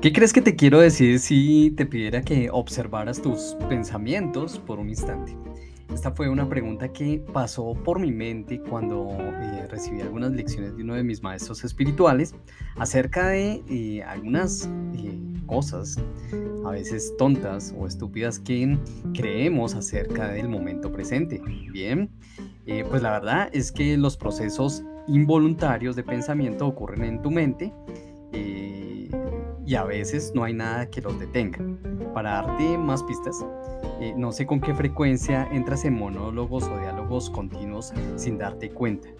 ¿Qué crees que te quiero decir si te pidiera que observaras tus pensamientos por un instante? Esta fue una pregunta que pasó por mi mente cuando eh, recibí algunas lecciones de uno de mis maestros espirituales acerca de eh, algunas eh, cosas, a veces tontas o estúpidas, que creemos acerca del momento presente. Bien, pues la verdad es que los procesos involuntarios de pensamiento ocurren en tu mente y a veces no hay nada que los detenga. Para darte más pistas, eh, no sé con qué frecuencia entras en monólogos o diálogos continuos sin darte cuenta.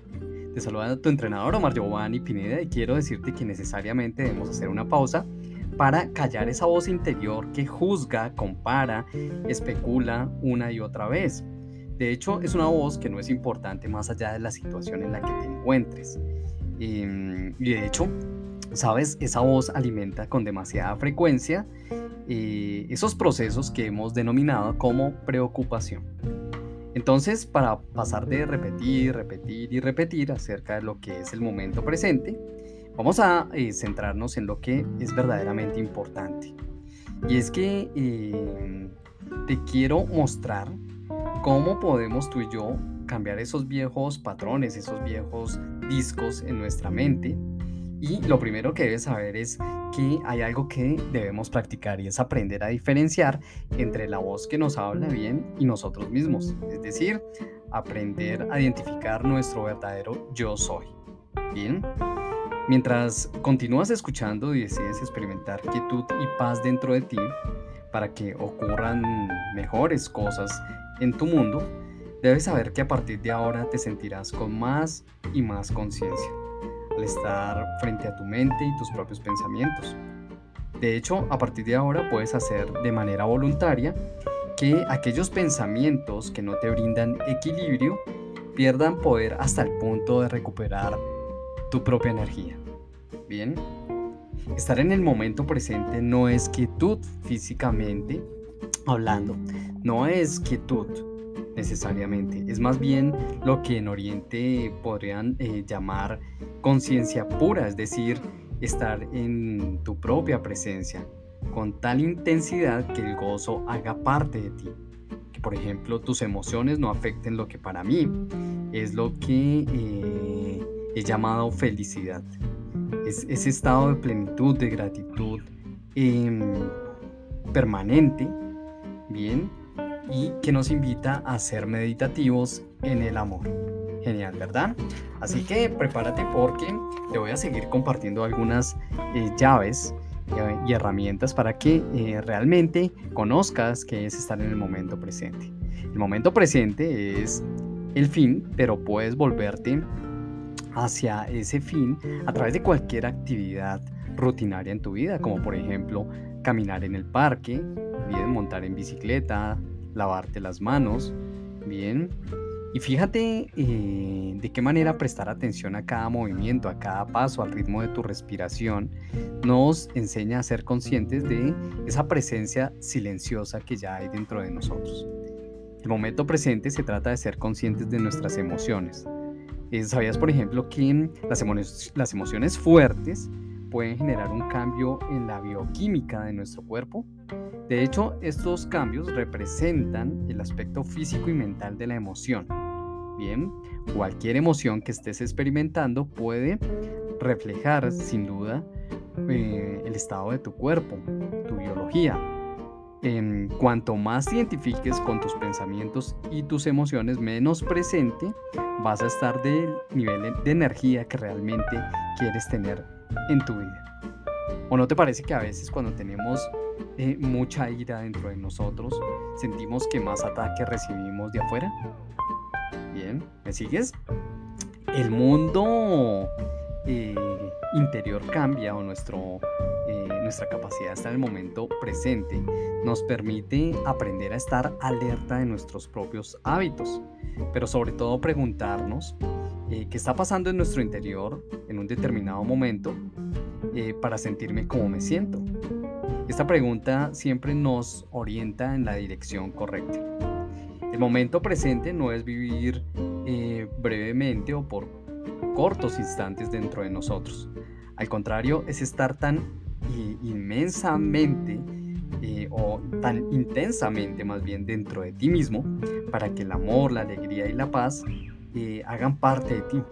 Te saluda tu entrenador Omar Giovanni Pineda y quiero decirte que necesariamente debemos hacer una pausa para callar esa voz interior que juzga, compara, especula una y otra vez. De hecho, es una voz que no es importante más allá de la situación en la que te encuentres. Em, y de hecho, ¿Sabes? Esa voz alimenta con demasiada frecuencia eh, esos procesos que hemos denominado como preocupación. Entonces, para pasar de repetir, repetir y repetir acerca de lo que es el momento presente, vamos a eh, centrarnos en lo que es verdaderamente importante. Y es que eh, te quiero mostrar cómo podemos tú y yo cambiar esos viejos patrones, esos viejos discos en nuestra mente y lo primero que debes saber es que hay algo que debemos practicar y es aprender a diferenciar entre la voz que nos habla bien y nosotros mismos. Es decir, aprender a identificar nuestro verdadero yo soy. Bien. Mientras continúas escuchando y decides experimentar quietud y paz dentro de ti para que ocurran mejores cosas en tu mundo, debes saber que a partir de ahora te sentirás con más y más conciencia estar frente a tu mente y tus propios pensamientos. De hecho, a partir de ahora puedes hacer de manera voluntaria que aquellos pensamientos que no te brindan equilibrio pierdan poder hasta el punto de recuperar tu propia energía. Bien, estar en el momento presente no es quietud físicamente hablando, no es quietud necesariamente. Es más bien lo que en Oriente podrían eh, llamar conciencia pura, es decir, estar en tu propia presencia, con tal intensidad que el gozo haga parte de ti. Que por ejemplo tus emociones no afecten lo que para mí es lo que eh, he llamado felicidad. Es ese estado de plenitud, de gratitud em, permanente, bien, y que nos invita a ser meditativos en el amor. Genial, ¿verdad? Así que prepárate porque te voy a seguir compartiendo algunas eh, llaves eh, y herramientas para que eh, realmente conozcas qué es estar en el momento presente. El momento presente es el fin, pero puedes volverte hacia ese fin a través de cualquier actividad rutinaria en tu vida, como por ejemplo caminar en el parque, bien, montar en bicicleta, lavarte las manos, bien. Y fíjate eh, de qué manera prestar atención a cada movimiento, a cada paso, al ritmo de tu respiración, nos enseña a ser conscientes de esa presencia silenciosa que ya hay dentro de nosotros. El momento presente se trata de ser conscientes de nuestras emociones. Eh, ¿Sabías, por ejemplo, que las, las emociones fuertes pueden generar un cambio en la bioquímica de nuestro cuerpo? De hecho, estos cambios representan el aspecto físico y mental de la emoción. Bien, cualquier emoción que estés experimentando puede reflejar sin duda eh, el estado de tu cuerpo, tu biología. En cuanto más te identifiques con tus pensamientos y tus emociones, menos presente vas a estar del nivel de energía que realmente quieres tener en tu vida. ¿O no te parece que a veces cuando tenemos eh, mucha ira dentro de nosotros, sentimos que más ataque recibimos de afuera? Bien, ¿me sigues? El mundo eh, interior cambia o nuestro, eh, nuestra capacidad de en el momento presente nos permite aprender a estar alerta de nuestros propios hábitos, pero sobre todo preguntarnos qué está pasando en nuestro interior en un determinado momento eh, para sentirme como me siento? Esta pregunta siempre nos orienta en la dirección correcta. El momento presente no es vivir eh, brevemente o por cortos instantes dentro de nosotros. Al contrario, es estar tan inmensamente o tan intensamente más bien dentro de ti mismo para que el amor, la alegría y la paz hagan parte de ti.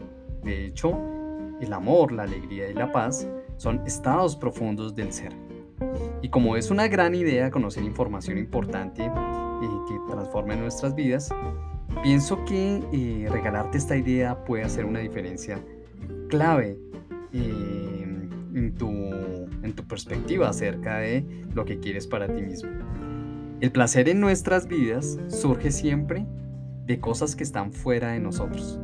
De hecho, el amor, la alegría y la paz son estados profundos del ser. Y como es una gran idea conocer información importante eh, que transforme nuestras vidas, pienso que eh, regalarte esta idea puede hacer una diferencia clave eh, en, tu, en tu perspectiva acerca de lo que quieres para ti mismo. El placer en nuestras vidas surge siempre de cosas que están fuera de nosotros,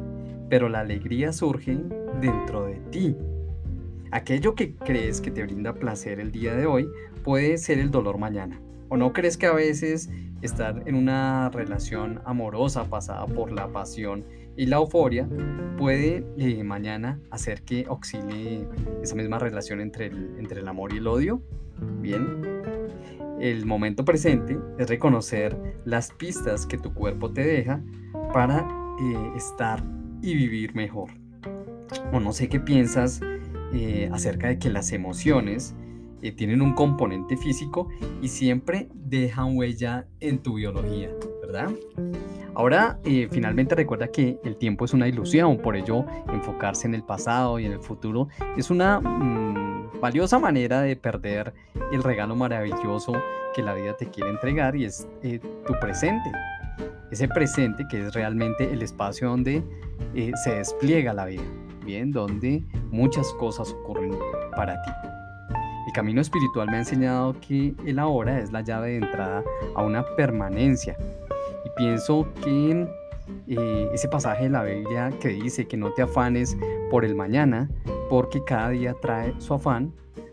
pero la alegría surge dentro de ti. Aquello que crees que te brinda placer el día de hoy puede ser el dolor mañana. ¿O no crees que a veces estar en una relación amorosa pasada por la pasión y la euforia puede eh, mañana hacer que oscile esa misma relación entre el, entre el amor y el odio? Bien, el momento presente es reconocer las pistas que tu cuerpo te deja para eh, estar y vivir mejor. O no sé qué piensas eh, acerca de que las emociones eh, tienen un componente físico y siempre dejan huella en tu biología, ¿verdad? Ahora, finalmente recuerda que el tiempo es una ilusión, por ello enfocarse en el pasado y en el futuro es una mm, valiosa manera de perder el regalo maravilloso que la vida te quiere entregar y es tu presente ese presente que es realmente el espacio donde eh, se despliega la vida, bien, donde muchas cosas ocurren para ti. El camino espiritual me ha enseñado que el ahora es la llave de entrada a una permanencia y pienso que eh, ese pasaje de la Biblia que dice que no te afanes por el mañana porque cada día trae su afán,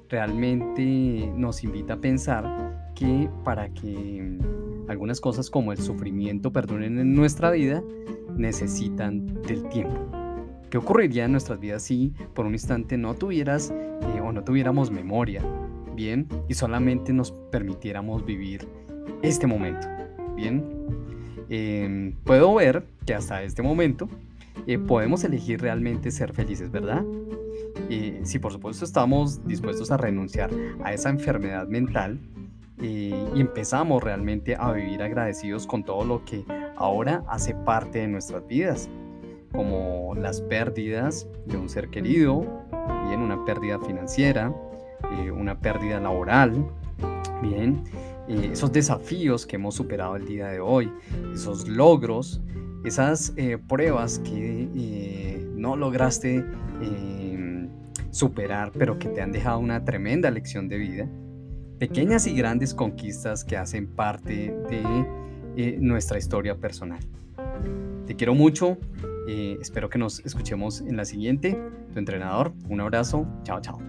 realmente nos invita a pensar que para que algunas cosas como el sufrimiento perduren en nuestra vida necesitan del tiempo. ¿Qué ocurriría en nuestras vidas si por un instante no tuvieras eh, o no tuviéramos memoria, bien, y solamente nos permitiéramos vivir este momento, bien? Em, puedo ver que hasta este momento eh, podemos elegir realmente ser felices, ¿verdad? Y si por supuesto estamos dispuestos a renunciar a esa enfermedad mental y empezamos realmente a vivir agradecidos con todo lo que ahora hace parte de nuestras vidas, como las pérdidas de un ser querido, bien, una pérdida financiera, eh, una pérdida laboral, bien, eh, esos desafíos que hemos superado el día de hoy, esos logros, esas eh, pruebas que no lograste superar, pero que te han dejado una tremenda lección de vida pequeñas y grandes conquistas que hacen parte de eh, nuestra historia personal. Te quiero mucho, eh, espero que nos escuchemos en la siguiente. Tu entrenador, un abrazo, chao, chao.